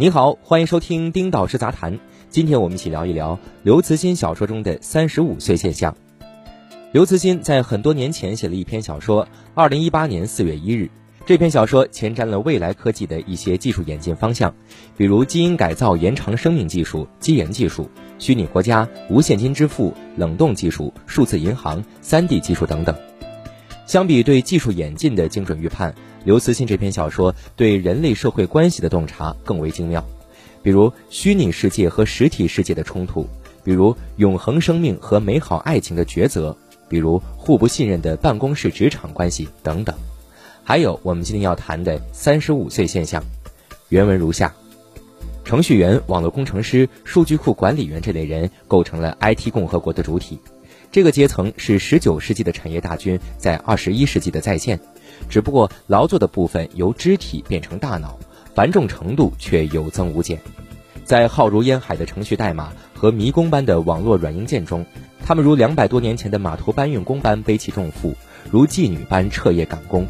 您好，欢迎收听丁导师杂谈。今天我们一起聊一聊刘慈欣小说中的三十五岁现象。刘慈欣在很多年前写了一篇小说，二零一八年四月一日，这篇小说前瞻了未来科技的一些技术演进方向，比如基因改造延长生命技术、基研技术、虚拟国家、无现金支付、冷冻技术、数字银行、三 D 技术等等。相比对技术演进的精准预判。刘慈欣这篇小说对人类社会关系的洞察更为精妙，比如虚拟世界和实体世界的冲突，比如永恒生命和美好爱情的抉择，比如互不信任的办公室职场关系等等。还有我们今天要谈的三十五岁现象，原文如下：程序员、网络工程师、数据库管理员这类人构成了 IT 共和国的主体，这个阶层是十九世纪的产业大军在二十一世纪的再现。只不过劳作的部分由肢体变成大脑，繁重程度却有增无减。在浩如烟海的程序代码和迷宫般的网络软硬件中，他们如两百多年前的码头搬运工般背起重负，如妓女般彻夜赶工。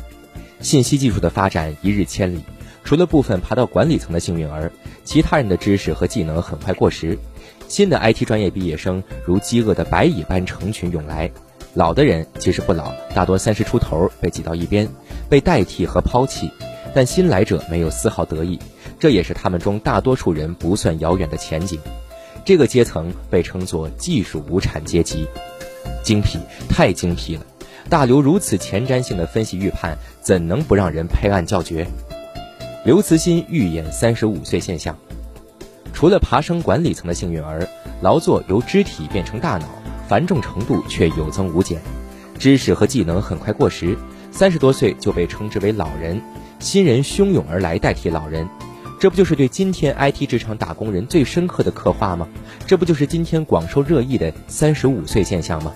信息技术的发展一日千里，除了部分爬到管理层的幸运儿，其他人的知识和技能很快过时。新的 IT 专业毕业生如饥饿的白蚁般成群涌来。老的人其实不老，大多三十出头，被挤到一边，被代替和抛弃。但新来者没有丝毫得意，这也是他们中大多数人不算遥远的前景。这个阶层被称作技术无产阶级，精辟，太精辟了！大刘如此前瞻性的分析预判，怎能不让人拍案叫绝？刘慈欣预演三十五岁现象，除了爬升管理层的幸运儿，劳作由肢体变成大脑。繁重程度却有增无减，知识和技能很快过时，三十多岁就被称之为老人，新人汹涌而来代替老人，这不就是对今天 IT 职场打工人最深刻的刻画吗？这不就是今天广受热议的三十五岁现象吗？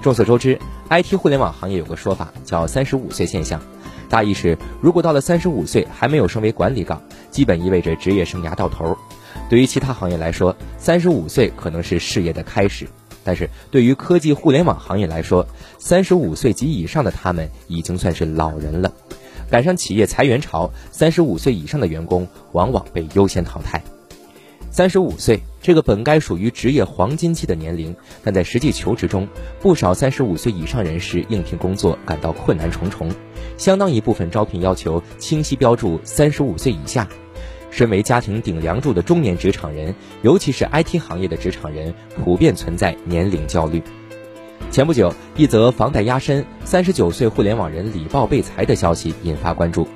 众所周知，IT 互联网行业有个说法叫三十五岁现象，大意是如果到了三十五岁还没有升为管理岗，基本意味着职业生涯到头。对于其他行业来说，三十五岁可能是事业的开始。但是对于科技互联网行业来说，三十五岁及以上的他们已经算是老人了。赶上企业裁员潮，三十五岁以上的员工往往被优先淘汰。三十五岁这个本该属于职业黄金期的年龄，但在实际求职中，不少三十五岁以上人士应聘工作感到困难重重，相当一部分招聘要求清晰标注三十五岁以下。身为家庭顶梁柱的中年职场人，尤其是 IT 行业的职场人，普遍存在年龄焦虑。前不久，一则房贷压身、三十九岁互联网人李报被裁的消息引发关注。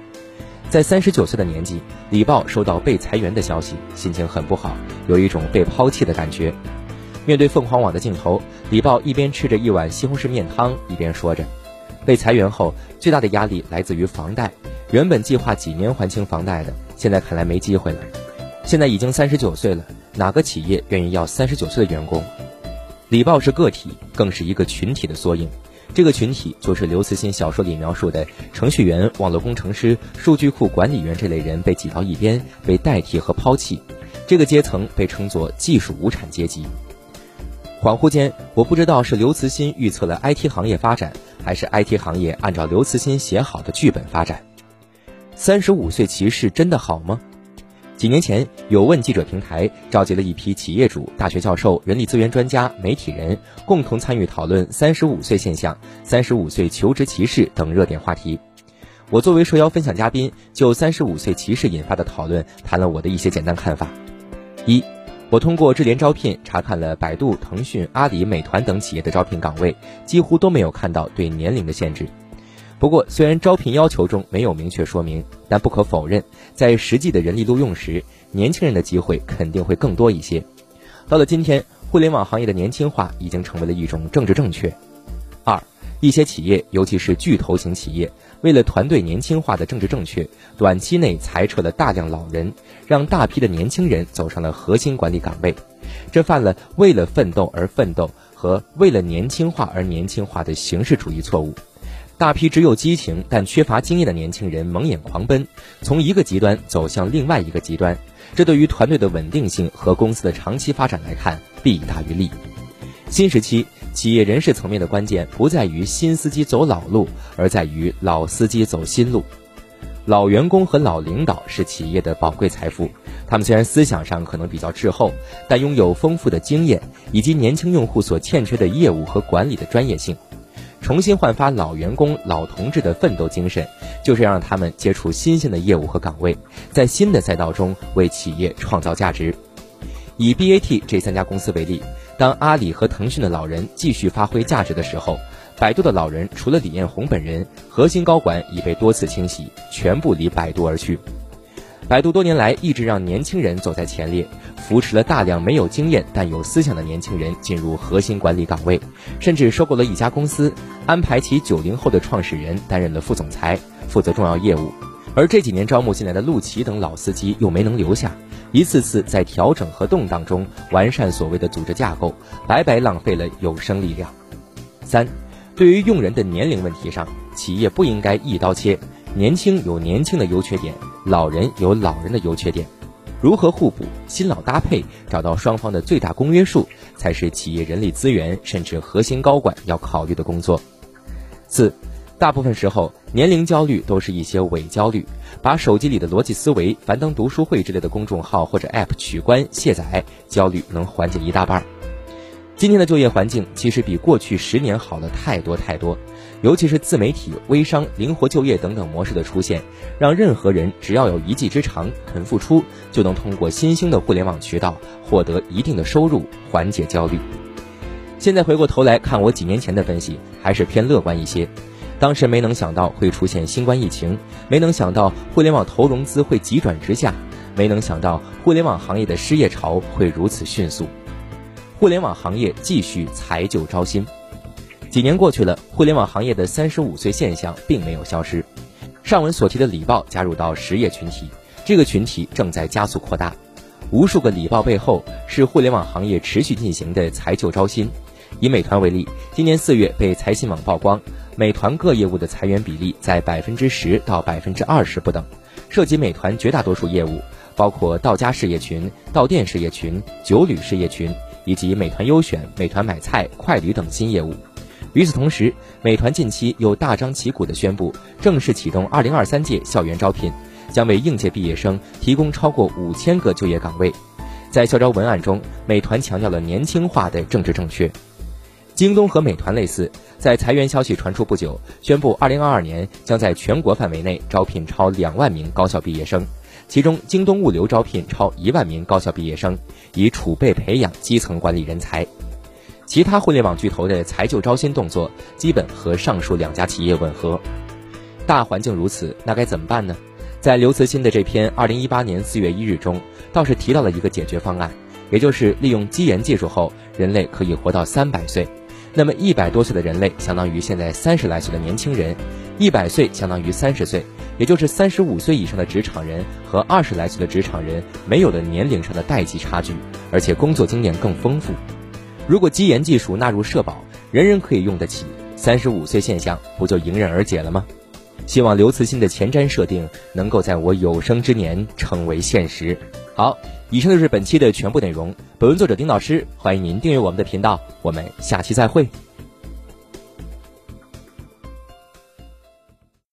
在三十九岁的年纪，李豹收到被裁员的消息，心情很不好，有一种被抛弃的感觉。面对凤凰网的镜头，李豹一边吃着一碗西红柿面汤，一边说着：“被裁员后，最大的压力来自于房贷。原本计划几年还清房贷的。”现在看来没机会了。现在已经三十九岁了，哪个企业愿意要三十九岁的员工？李豹是个体，更是一个群体的缩影。这个群体就是刘慈欣小说里描述的程序员、网络工程师、数据库管理员这类人被挤到一边，被代替和抛弃。这个阶层被称作技术无产阶级。恍惚间，我不知道是刘慈欣预测了 IT 行业发展，还是 IT 行业按照刘慈欣写好的剧本发展。三十五岁歧视真的好吗？几年前，有问记者平台召集了一批企业主、大学教授、人力资源专家、媒体人，共同参与讨论三十五岁现象、三十五岁求职歧视等热点话题。我作为受邀分享嘉宾，就三十五岁歧视引发的讨论谈了我的一些简单看法。一，我通过智联招聘查看了百度、腾讯、阿里、美团等企业的招聘岗位，几乎都没有看到对年龄的限制。不过，虽然招聘要求中没有明确说明，但不可否认，在实际的人力录用时，年轻人的机会肯定会更多一些。到了今天，互联网行业的年轻化已经成为了一种政治正确。二，一些企业，尤其是巨头型企业，为了团队年轻化的政治正确，短期内裁撤了大量老人，让大批的年轻人走上了核心管理岗位，这犯了为了奋斗而奋斗和为了年轻化而年轻化的形式主义错误。大批只有激情但缺乏经验的年轻人蒙眼狂奔，从一个极端走向另外一个极端，这对于团队的稳定性和公司的长期发展来看，弊大于利。新时期企业人事层面的关键不在于新司机走老路，而在于老司机走新路。老员工和老领导是企业的宝贵财富，他们虽然思想上可能比较滞后，但拥有丰富的经验以及年轻用户所欠缺的业务和管理的专业性。重新焕发老员工、老同志的奋斗精神，就是要让他们接触新鲜的业务和岗位，在新的赛道中为企业创造价值。以 BAT 这三家公司为例，当阿里和腾讯的老人继续发挥价值的时候，百度的老人除了李彦宏本人，核心高管已被多次清洗，全部离百度而去。百度多年来一直让年轻人走在前列。扶持了大量没有经验但有思想的年轻人进入核心管理岗位，甚至收购了一家公司，安排其九零后的创始人担任了副总裁，负责重要业务。而这几年招募进来的陆琪等老司机又没能留下，一次次在调整和动荡中完善所谓的组织架构，白白浪费了有生力量。三，对于用人的年龄问题上，企业不应该一刀切，年轻有年轻的优缺点，老人有老人的优缺点。如何互补、新老搭配，找到双方的最大公约数，才是企业人力资源甚至核心高管要考虑的工作。四，大部分时候年龄焦虑都是一些伪焦虑，把手机里的逻辑思维、樊登读书会之类的公众号或者 App 取关卸载，焦虑能缓解一大半。今天的就业环境其实比过去十年好了太多太多。尤其是自媒体、微商、灵活就业等等模式的出现，让任何人只要有一技之长、肯付出，就能通过新兴的互联网渠道获得一定的收入，缓解焦虑。现在回过头来看我几年前的分析，还是偏乐观一些。当时没能想到会出现新冠疫情，没能想到互联网投融资会急转直下，没能想到互联网行业的失业潮会如此迅速。互联网行业继续裁旧招新。几年过去了，互联网行业的三十五岁现象并没有消失。上文所提的礼报加入到实业群体，这个群体正在加速扩大。无数个礼报背后是互联网行业持续进行的裁旧招新。以美团为例，今年四月被财新网曝光，美团各业务的裁员比例在百分之十到百分之二十不等，涉及美团绝大多数业务，包括到家事业群、到店事业群、酒旅事业群，以及美团优选、美团买菜、快旅等新业务。与此同时，美团近期又大张旗鼓地宣布正式启动2023届校园招聘，将为应届毕业生提供超过五千个就业岗位。在校招文案中，美团强调了年轻化的政治正确。京东和美团类似，在裁员消息传出不久，宣布2022年将在全国范围内招聘超两万名高校毕业生，其中京东物流招聘超一万名高校毕业生，以储备培养基层管理人才。其他互联网巨头的裁旧招新动作，基本和上述两家企业吻合。大环境如此，那该怎么办呢？在刘慈欣的这篇二零一八年四月一日中，倒是提到了一个解决方案，也就是利用基岩技术后，人类可以活到三百岁。那么一百多岁的人类，相当于现在三十来岁的年轻人；一百岁相当于三十岁，也就是三十五岁以上的职场人和二十来岁的职场人没有了年龄上的代际差距，而且工作经验更丰富。如果基岩技术纳入社保，人人可以用得起，三十五岁现象不就迎刃而解了吗？希望刘慈欣的前瞻设定能够在我有生之年成为现实。好，以上就是本期的全部内容。本文作者丁老师，欢迎您订阅我们的频道，我们下期再会。